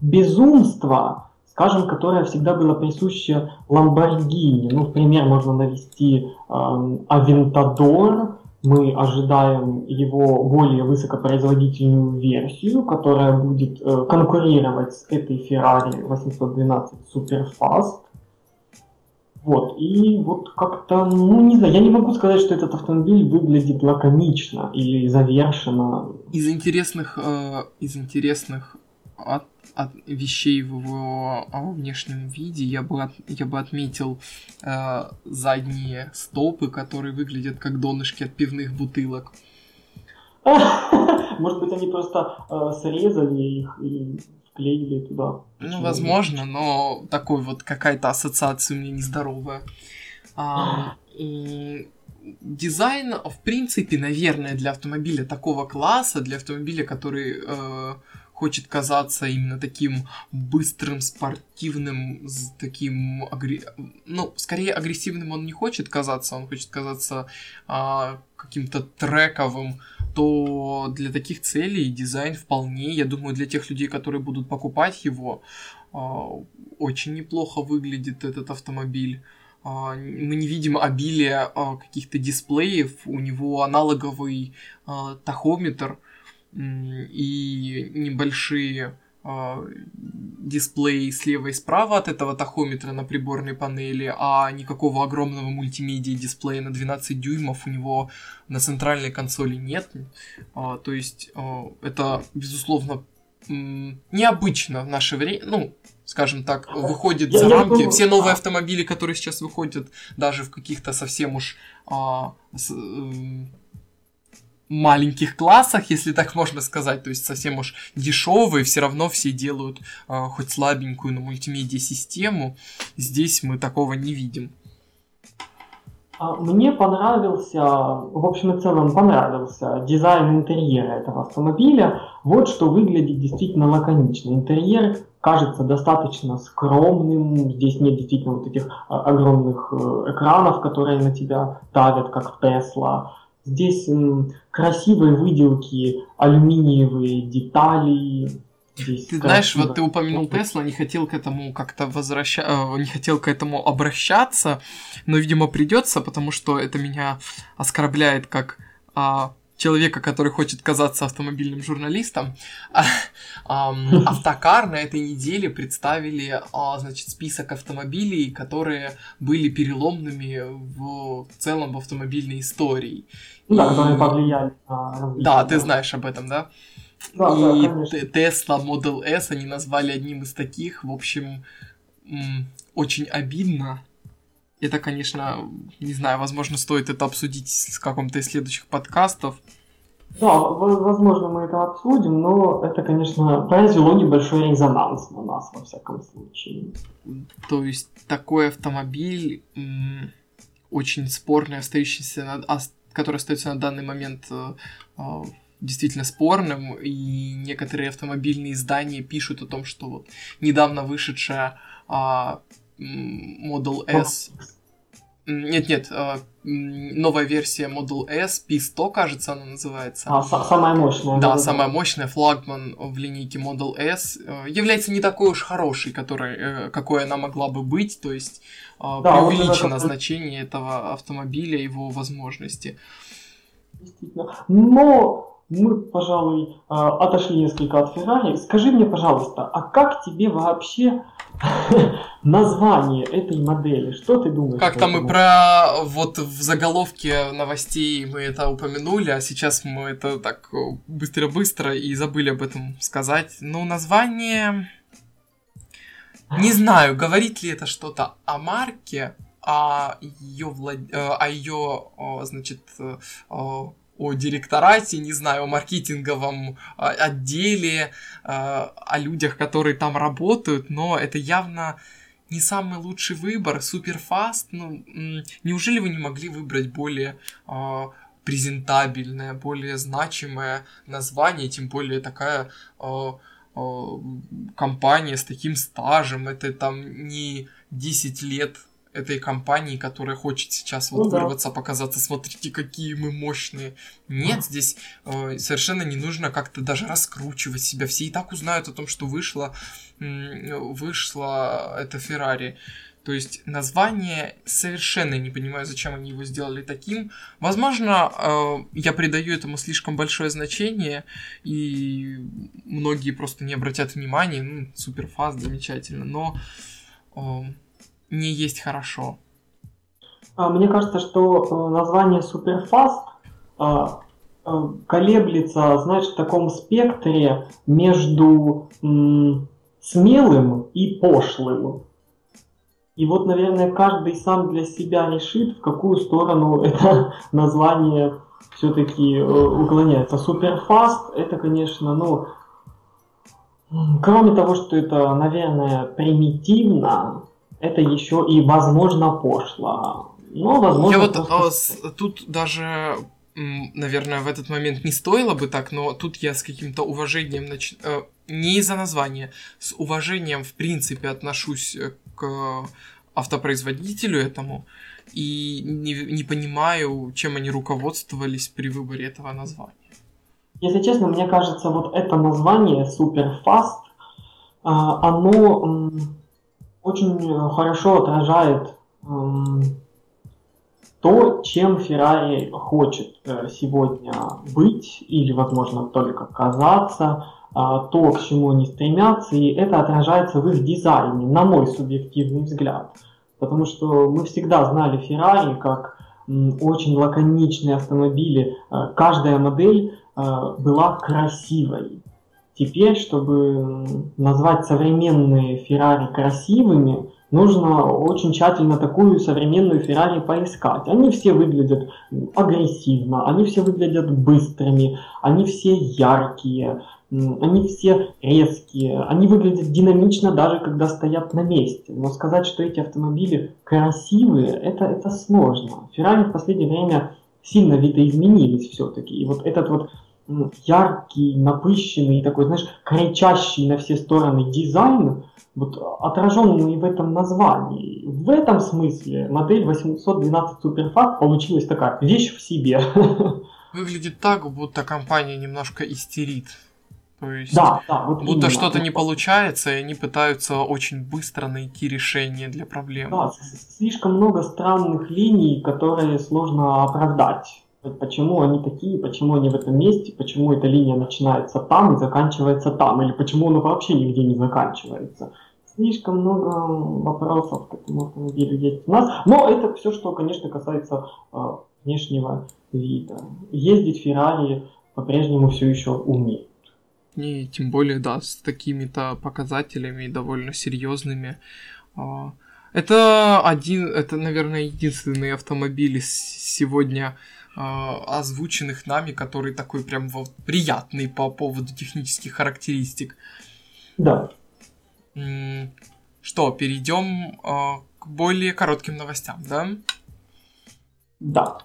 безумство, скажем, которое всегда было присуще Lamborghini. Ну, в пример можно навести Aventador, мы ожидаем его более высокопроизводительную версию, которая будет э, конкурировать с этой Ferrari 812 Superfast. Вот, и вот как-то, ну не знаю, я не могу сказать, что этот автомобиль выглядит лаконично или завершенно. Из интересных, э, из интересных от, от вещей в его внешнем виде я бы, от, я бы отметил э, задние стопы, которые выглядят как донышки от пивных бутылок. [laughs] Может быть, они просто э, срезали их и вклеили туда. Ну, возможно, но такой вот какая-то ассоциация у меня нездоровая. А, дизайн, в принципе, наверное, для автомобиля такого класса, для автомобиля, который э, хочет казаться именно таким быстрым, спортивным, таким, агр... ну, скорее агрессивным он не хочет казаться, он хочет казаться а, каким-то трековым, то для таких целей дизайн вполне, я думаю, для тех людей, которые будут покупать его, а, очень неплохо выглядит этот автомобиль. А, мы не видим обилия а, каких-то дисплеев, у него аналоговый тахометр, и небольшие э, дисплеи слева и справа от этого тахометра на приборной панели, а никакого огромного мультимедиа дисплея на 12 дюймов у него на центральной консоли нет. А, то есть а, это, безусловно, необычно в наше время, ну, скажем так, выходит за рамки. Все новые автомобили, которые сейчас выходят, даже в каких-то совсем уж а, с, маленьких классах, если так можно сказать, то есть совсем уж дешевые, все равно все делают э, хоть слабенькую, но мультимедиа систему. Здесь мы такого не видим. А, мне понравился, в общем и целом понравился дизайн интерьера этого автомобиля. Вот что выглядит действительно лаконично. Интерьер кажется достаточно скромным. Здесь нет действительно вот этих а, огромных э, экранов, которые на тебя давят, как в Тесла. Здесь красивые выделки, алюминиевые детали. Здесь ты знаешь, вот ты упомянул Тесла, не хотел к этому как-то возвращаться, э, не хотел к этому обращаться, но, видимо, придется, потому что это меня оскорбляет как а, человека, который хочет казаться автомобильным журналистом, [laughs] Автокар на этой неделе представили, а, значит, список автомобилей, которые были переломными в целом в автомобильной истории. Ну да, которые повлияли на Да, ты знаешь об этом, да? Да, и да, Tesla Model S они назвали одним из таких. В общем, очень обидно. Это, конечно, не знаю, возможно, стоит это обсудить в каком-то из следующих подкастов. Да, возможно, мы это обсудим, но это, конечно, произвело небольшой резонанс на нас, во всяком случае. То есть такой автомобиль очень спорный, остающийся, на, который остается на данный момент э, а, действительно спорным, и некоторые автомобильные издания пишут о том, что вот недавно вышедшая а, Model S нет, нет, а, новая версия Model S, P100, кажется, она называется. А, самая мощная. Да, да, самая мощная, флагман в линейке Model S, э, является не такой уж хорошей, который, э, какой она могла бы быть, то есть а, да, преувеличено вот значение этого автомобиля, его возможности. Действительно. Но мы, пожалуй, а, отошли несколько от Феррари. Скажи мне, пожалуйста, а как тебе вообще название этой модели? Что ты думаешь? Как-то мы про... Вот в заголовке новостей мы это упомянули, а сейчас мы это так быстро-быстро и забыли об этом сказать. Ну, название... Не знаю, говорит ли это что-то о марке, о ее, влад... Э, о ее значит, о директорате, не знаю, о маркетинговом а, отделе, а, о людях, которые там работают, но это явно не самый лучший выбор. Суперфаст, ну, неужели вы не могли выбрать более а, презентабельное, более значимое название, тем более такая компания с таким стажем, это там не 10 лет этой компании, которая хочет сейчас вот ну, вырваться, да. показаться, смотрите, какие мы мощные. Нет, здесь э, совершенно не нужно как-то даже раскручивать себя. Все и так узнают о том, что вышло, вышло это Феррари. То есть название совершенно не понимаю, зачем они его сделали таким. Возможно, э, я придаю этому слишком большое значение, и многие просто не обратят внимания. Ну, суперфаст, замечательно, но э, не есть хорошо. А, мне кажется, что э, название суперфаст а, колеблется, знаешь, в таком спектре между смелым и пошлым. И вот, наверное, каждый сам для себя решит, в какую сторону [laughs] это название все-таки э, уклоняется. Суперфаст это, конечно, ну, кроме того, что это, наверное, примитивно, это еще и, возможно, пошло. Но, возможно, Я вот просто... тут даже наверное, в этот момент не стоило бы так, но тут я с каким-то уважением, нач... Э, не из-за названия, с уважением, в принципе, отношусь э, к автопроизводителю этому и не, не понимаю, чем они руководствовались при выборе этого названия. Если честно, мне кажется, вот это название Superfast, а, оно очень хорошо отражает то, чем Ferrari хочет э, сегодня быть или, возможно, только казаться, а, то, к чему они стремятся, и это отражается в их дизайне, на мой субъективный взгляд. Потому что мы всегда знали Ferrari как очень лаконичные автомобили. Э, каждая модель э, была красивой. Теперь, чтобы назвать современные Ferrari красивыми, нужно очень тщательно такую современную Феррари поискать. Они все выглядят агрессивно, они все выглядят быстрыми, они все яркие, они все резкие, они выглядят динамично даже когда стоят на месте. Но сказать, что эти автомобили красивые, это, это сложно. Феррари в последнее время сильно видоизменились все-таки. И вот этот вот яркий, напыщенный, такой, знаешь, кричащий на все стороны дизайн, вот отраженный в этом названии. В этом смысле модель 812 Superfast получилась такая вещь в себе. [laughs] Выглядит так, будто компания немножко истерит. То есть, да, да, вот будто что-то не получается, и они пытаются очень быстро найти решение для проблемы. Да, слишком много странных линий, которые сложно оправдать. Почему они такие, почему они в этом месте, почему эта линия начинается там и заканчивается там, или почему она вообще нигде не заканчивается. Слишком много вопросов к этому автомобилю есть у нас. Но это все, что, конечно, касается э, внешнего вида. Ездить Феррари по-прежнему все еще умеет. И тем более, да, с такими-то показателями довольно серьезными. А, это один, это, наверное, единственный автомобиль сегодня озвученных нами, который такой прям вот приятный по поводу технических характеристик. Да. Что, перейдем а, к более коротким новостям, да? Да.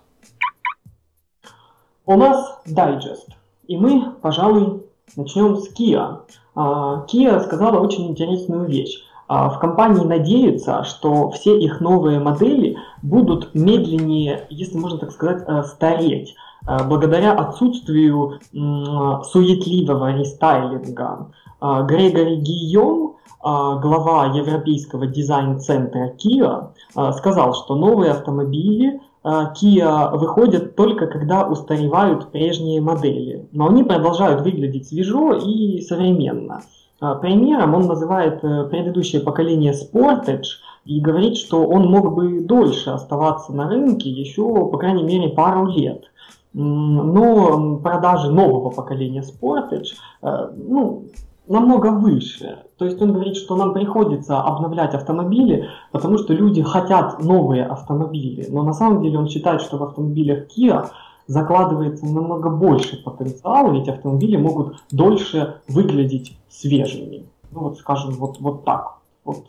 У нас дайджест. И мы, пожалуй, Начнем с Kia. А, Kia сказала очень интересную вещь. А, в компании надеются, что все их новые модели будут медленнее, если можно так сказать, э, стареть, э, благодаря отсутствию суетливого рестайлинга. А, Грегори Гийом, глава европейского дизайн-центра Kia, сказал, что новые автомобили а, Kia выходят только когда устаревают прежние модели, но они продолжают выглядеть свежо и современно. А, примером он называет э, предыдущее поколение Sportage и говорит, что он мог бы дольше оставаться на рынке, еще, по крайней мере, пару лет. Но продажи нового поколения Sportage э, ну, намного выше. То есть он говорит, что нам приходится обновлять автомобили, потому что люди хотят новые автомобили. Но на самом деле он считает, что в автомобилях Kia закладывается намного больше потенциала, ведь автомобили могут дольше выглядеть свежими. Ну вот, скажем, вот, вот так. Вот.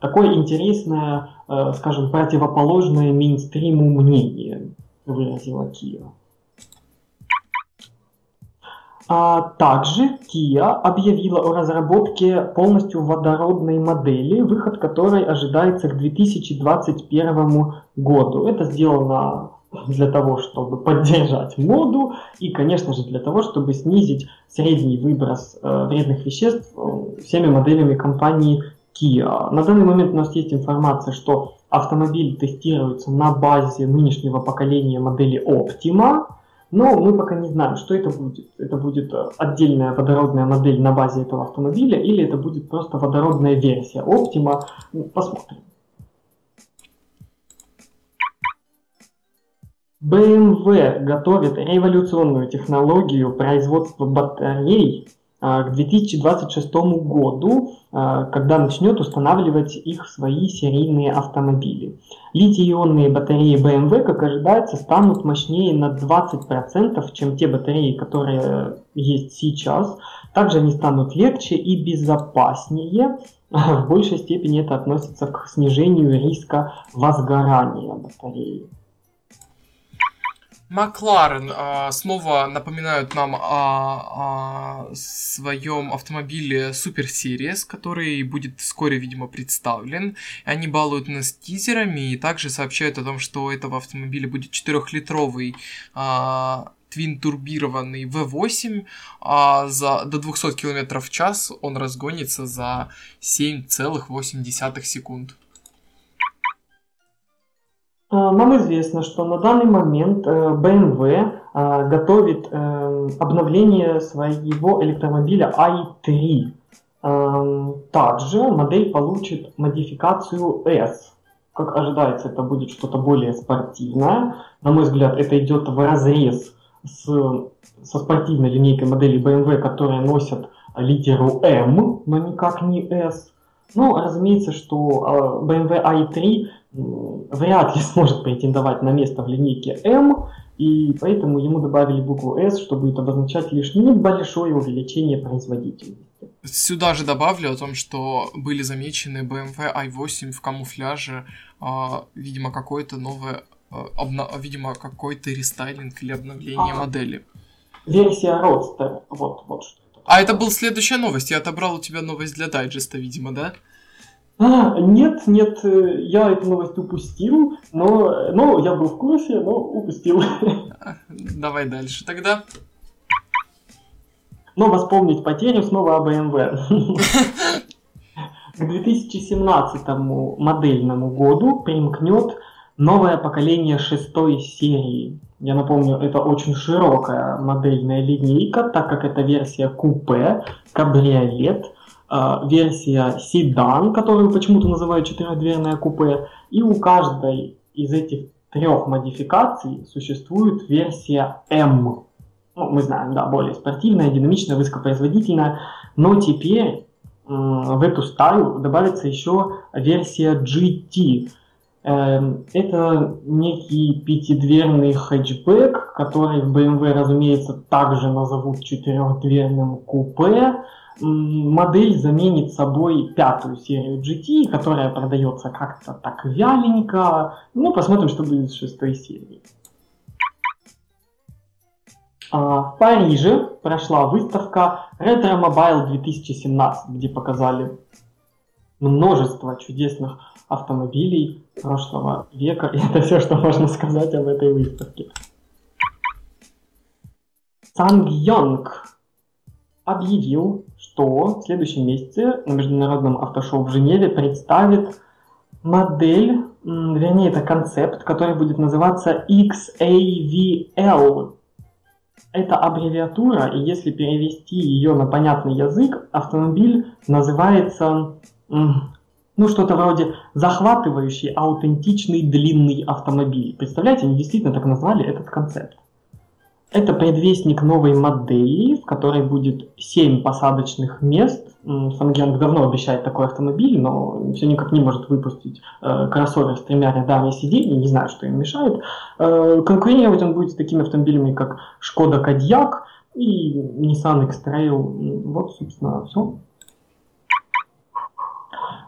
Такое интересное, э, скажем, противоположное мейнстриму мнение выразила Кира. А также Kia объявила о разработке полностью водородной модели, выход которой ожидается к 2021 году. Это сделано для того, чтобы поддержать моду и, конечно же, для того, чтобы снизить средний выброс э, вредных веществ э, всеми моделями компании Kia. На данный момент у нас есть информация, что автомобиль тестируется на базе нынешнего поколения модели Optima, но мы пока не знаем, что это будет. Это будет э, отдельная водородная модель на базе этого автомобиля или это будет просто водородная версия Optima. Ну, посмотрим. BMW готовит революционную технологию производства батарей а, к 2026 году, а, когда начнет устанавливать их в свои серийные автомобили. Литий-ионные батареи BMW, как ожидается, станут мощнее на 20%, чем те батареи, которые есть сейчас. Также они станут легче и безопаснее. [laughs] В большей степени это относится к снижению риска возгорания батареи. Макларен э, снова напоминают нам о, о своем автомобиле Super Series, который будет вскоре, видимо, представлен. Они балуют нас тизерами и также сообщают о том, что у этого автомобиля будет 4-литровый э, твин-турбированный V8, а за, до 200 км в час он разгонится за 7,8 секунд. Э, нам известно, что на данный момент э, BMW э, готовит обновление своего электромобиля i3. Также модель получит модификацию S. Как ожидается, это будет что-то более спортивное. На мой взгляд, это идет в разрез с, со спортивной линейкой моделей BMW, которые носят литеру M, но никак не S. Ну, разумеется, что BMW i3 вряд ли [laughs] сможет претендовать на место в линейке M, и поэтому ему добавили букву S, что будет обозначать лишь небольшое увеличение производительности. Сюда же добавлю о том, что были замечены BMW i8 в камуфляже, э, видимо, какое-то новое, э, обна- видимо, какой-то рестайлинг или обновление а, модели. Версия Roadster, вот, вот что. А это была следующая новость, я отобрал у тебя новость для дайджеста, видимо, да? А, нет, нет, э, я эту новость упустил, но, но я был в курсе, но упустил. [laughs] Давай дальше тогда. Но восполнить потерю снова о BMW. [laughs] К 2017 модельному году примкнет новое поколение шестой серии. Я напомню, это очень широкая модельная линейка, так как это версия купе, кабриолет – версия седан, которую почему-то называют четырехдверное купе, и у каждой из этих трех модификаций существует версия M. Ну, мы знаем, да, более спортивная, динамичная, высокопроизводительная, но теперь в эту стаю добавится еще версия GT. Эм, это некий пятидверный хэтчбэк, который в BMW, разумеется, также назовут четырехдверным купе модель заменит собой пятую серию GT, которая продается как-то так вяленько. Ну, посмотрим, что будет с шестой серии. А, в Париже прошла выставка Retro Mobile 2017, где показали множество чудесных автомобилей прошлого века. И это все, что можно сказать об этой выставке. Санг объявил, что в следующем месяце на Международном автошоу в Женеве представит модель, вернее, это концепт, который будет называться XAVL. Это аббревиатура, и если перевести ее на понятный язык, автомобиль называется, ну, что-то вроде захватывающий, аутентичный, длинный автомобиль. Представляете, они действительно так назвали этот концепт. Это предвестник новой модели, в которой будет 7 посадочных мест. Samsung давно обещает такой автомобиль, но все никак не может выпустить э, кроссовер с тремя рядами сидений, не знаю, что им мешает. Э, конкурировать он будет с такими автомобилями, как Шкода Кодиак и Nissan X-Trail. Вот, собственно, все.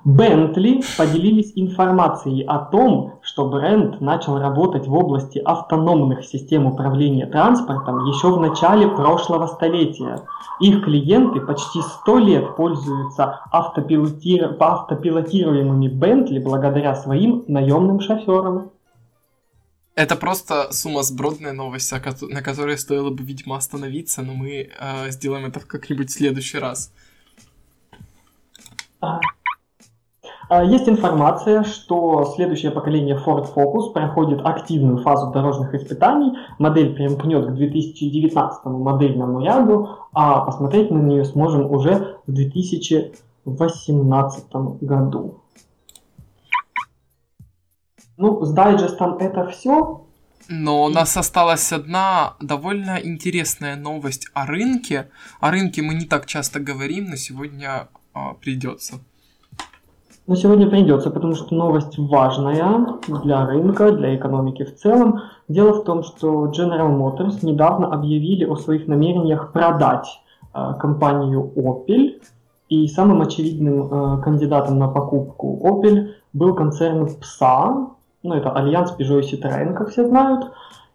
Бентли поделились информацией о том, что бренд начал работать в области автономных систем управления транспортом еще в начале прошлого столетия. Их клиенты почти 100 лет пользуются автопилоти... автопилотируемыми Бентли благодаря своим наемным шоферам. Это просто сумасбродная новость, на которой стоило бы, видимо, остановиться, но мы э, сделаем это как-нибудь в следующий раз. А, есть информация, что следующее поколение Ford Focus проходит активную фазу дорожных испытаний. Модель примкнет к 2019 модельному ряду, а посмотреть на нее сможем уже в 2018 году. Ну, с дайджестом это все. Но у нас осталась одна довольно интересная новость о рынке. О рынке мы не так часто говорим, но сегодня а, придется. Но сегодня придется, потому что новость важная для рынка, для экономики в целом. Дело в том, что General Motors недавно объявили о своих намерениях продать э, компанию Opel. И самым очевидным э, кандидатом на покупку Opel был концерн PSA, ну это Альянс Peugeot и Citroën, как все знают.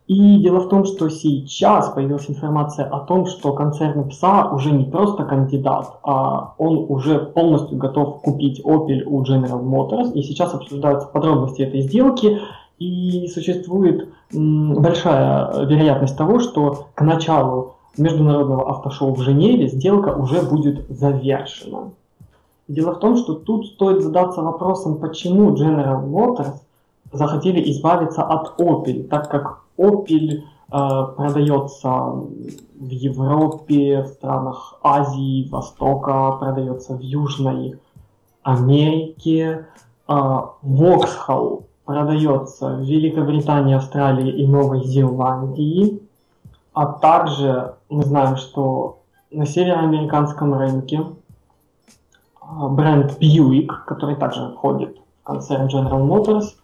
И дело в том, что сейчас появилась информация о том, что концерн ПСА уже не просто кандидат, а он уже полностью готов купить Opel у General Motors. И сейчас обсуждаются подробности этой сделки. И существует большая вероятность того, что к началу международного автошоу в Женеве сделка уже будет завершена. Дело в том, что тут стоит задаться вопросом, почему General Motors захотели избавиться от Opel, так как Opel э, продается в Европе, в странах Азии, Востока, продается в Южной Америке. Э, Vauxhall продается в Великобритании, Австралии и Новой Зеландии. А также мы знаем, что на североамериканском рынке э, бренд Buick, который также входит в концерн General Motors,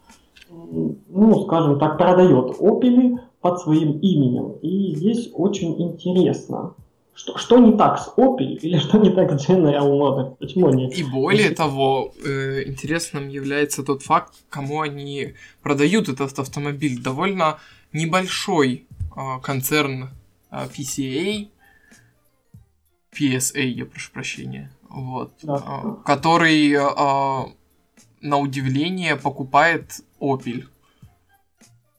ну, скажем так, продает Opel под своим именем. И здесь очень интересно, что, что не так с Opel или что не так с General Motors? Почему они... И более того, э, интересным является тот факт, кому они продают этот автомобиль. Довольно небольшой э, концерн э, PCA, PSA, я прошу прощения, вот, да. э, который, э, на удивление, покупает Opel.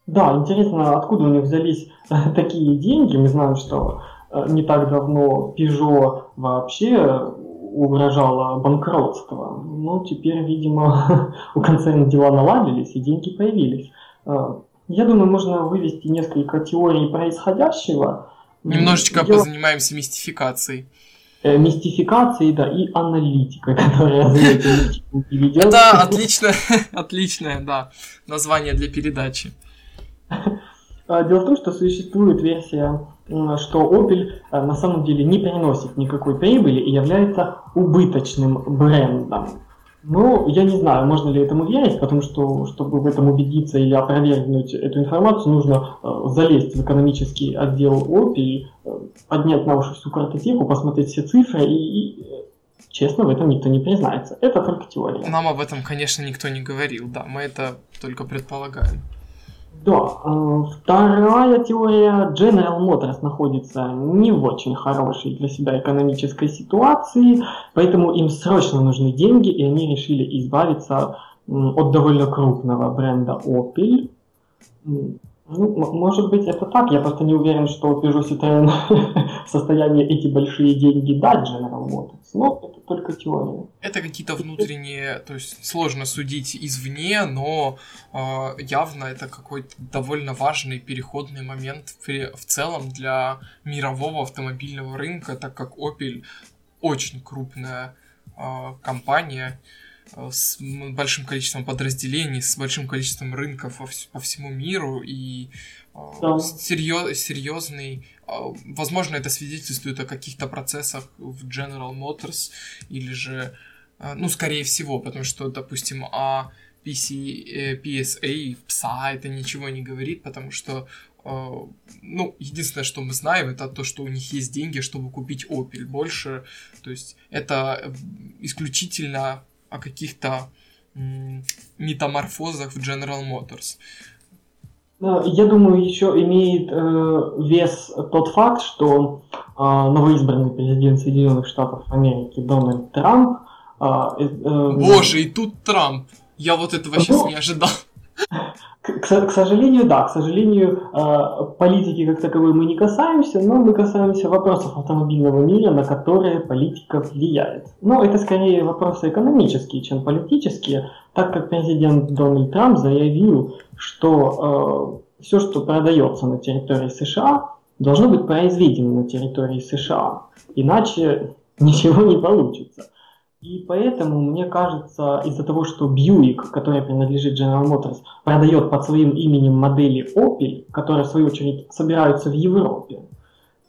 Да, интересно, откуда у них взялись э, такие деньги. Мы знаем, что э, не так давно Peugeot вообще угрожало банкротство. Но теперь, видимо, [laughs] у концерна дела наладились и деньги появились. Э, я думаю, можно вывести несколько теорий происходящего. Немножечко Я... позанимаемся мистификацией. Мистификацией, да, и аналитикой, [laughs] которая ведет. Это отлично, [laughs] отличное, да, название для передачи. А, дело в том, что существует версия, что Opel а, на самом деле не приносит никакой прибыли и является убыточным брендом. Ну, я не знаю, можно ли этому верить, потому что, чтобы в этом убедиться или опровергнуть эту информацию, нужно э, залезть в экономический отдел Opel, э, поднять на уши всю картотеку, посмотреть все цифры и, и честно, в этом никто не признается. Это только теория. Нам об этом, конечно, никто не говорил, да, мы это только предполагаем. Да, э, вторая теория. General Motors находится не в очень хорошей для себя экономической ситуации, поэтому им срочно нужны деньги, и они решили избавиться от довольно крупного бренда Opel. Ну, может быть, это так. Я просто не уверен, что Peugeot [laughs] Citroën в состоянии эти большие деньги дать General Motors. Но это только теория. Это какие-то внутренние, то есть сложно судить извне, но э, явно это какой-то довольно важный переходный момент в, в целом для мирового автомобильного рынка, так как Opel очень крупная э, компания, с большим количеством подразделений, с большим количеством рынков по всему миру и э, да. серьез, серьезный. Возможно, это свидетельствует о каких-то процессах в General Motors или же, ну, скорее всего, потому что, допустим, о PC, PSA, PSA это ничего не говорит, потому что а, ну, единственное, что мы знаем, это то, что у них есть деньги, чтобы купить Opel. Больше, то есть, это исключительно о каких-то метаморфозах в General Motors. Я думаю, еще имеет э, вес тот факт, что э, новоизбранный президент Соединенных Штатов Америки Дональд Трамп... Э, э, Боже, и тут Трамп! Я вот этого сейчас ну, не ожидал. [laughs] К, к сожалению, да, к сожалению, э, политики как таковой мы не касаемся, но мы касаемся вопросов автомобильного мира, на которые политика влияет. Но это скорее вопросы экономические, чем политические, так как президент Дональд Трамп заявил, что э, все, что продается на территории США, должно быть произведено на территории США, иначе [laughs] ничего не получится. И поэтому, мне кажется, из-за того, что Buick, который принадлежит General Motors, продает под своим именем модели Opel, которые в свою очередь собираются в Европе,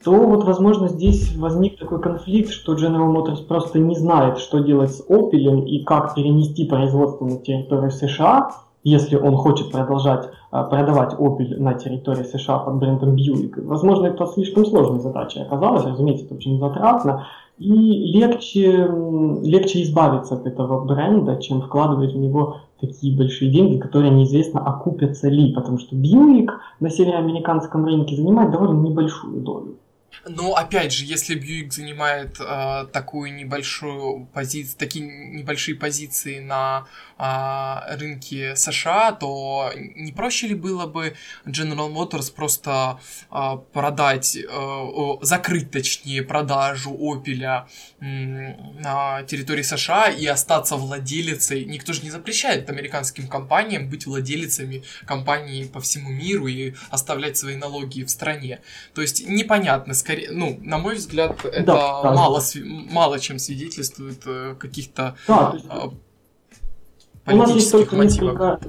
то вот, возможно, здесь возник такой конфликт, что General Motors просто не знает, что делать с Opel и как перенести производство на территорию США, если он хочет продолжать а, продавать Opel на территории США под брендом Buick. Возможно, это слишком сложной задачей оказалось, разумеется, это очень затратно, и легче, легче избавиться от этого бренда, чем вкладывать в него такие большие деньги, которые неизвестно окупятся ли, потому что Buick на североамериканском рынке занимает довольно небольшую долю. Но опять же, если Бьюик занимает э, такую небольшую позицию, такие небольшие позиции на э, рынке США, то не проще ли было бы General Motors просто э, продать, э, закрыть, точнее, продажу Opel э, на территории США и остаться владелицей? Никто же не запрещает американским компаниям быть владелицами компаний по всему миру и оставлять свои налоги в стране. То есть непонятно, скорее, ну, на мой взгляд, это да, да, мало, да. мало чем свидетельствует э, каких-то да. А, политических у нас есть мотивов. Несколько...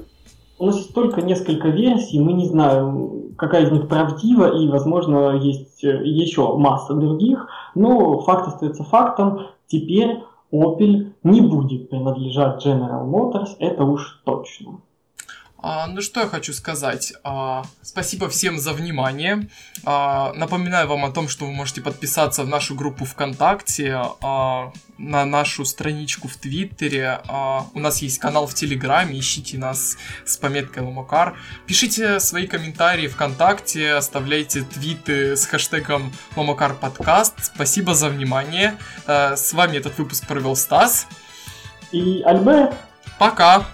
У нас есть только несколько версий, мы не знаем, какая из них правдива, и, возможно, есть э, еще масса других, но факт остается фактом. Теперь Opel не будет принадлежать General Motors, это уж точно. А, ну что я хочу сказать. А, спасибо всем за внимание. А, напоминаю вам о том, что вы можете подписаться в нашу группу ВКонтакте, на нашу страничку в Твиттере. У нас есть канал в Телеграме, ищите нас с пометкой Ломакар. Пишите свои комментарии ВКонтакте, оставляйте твиты с хэштегом Ломакар подкаст. Спасибо за внимание. С вами этот выпуск провел Стас. И Альберт. Пока.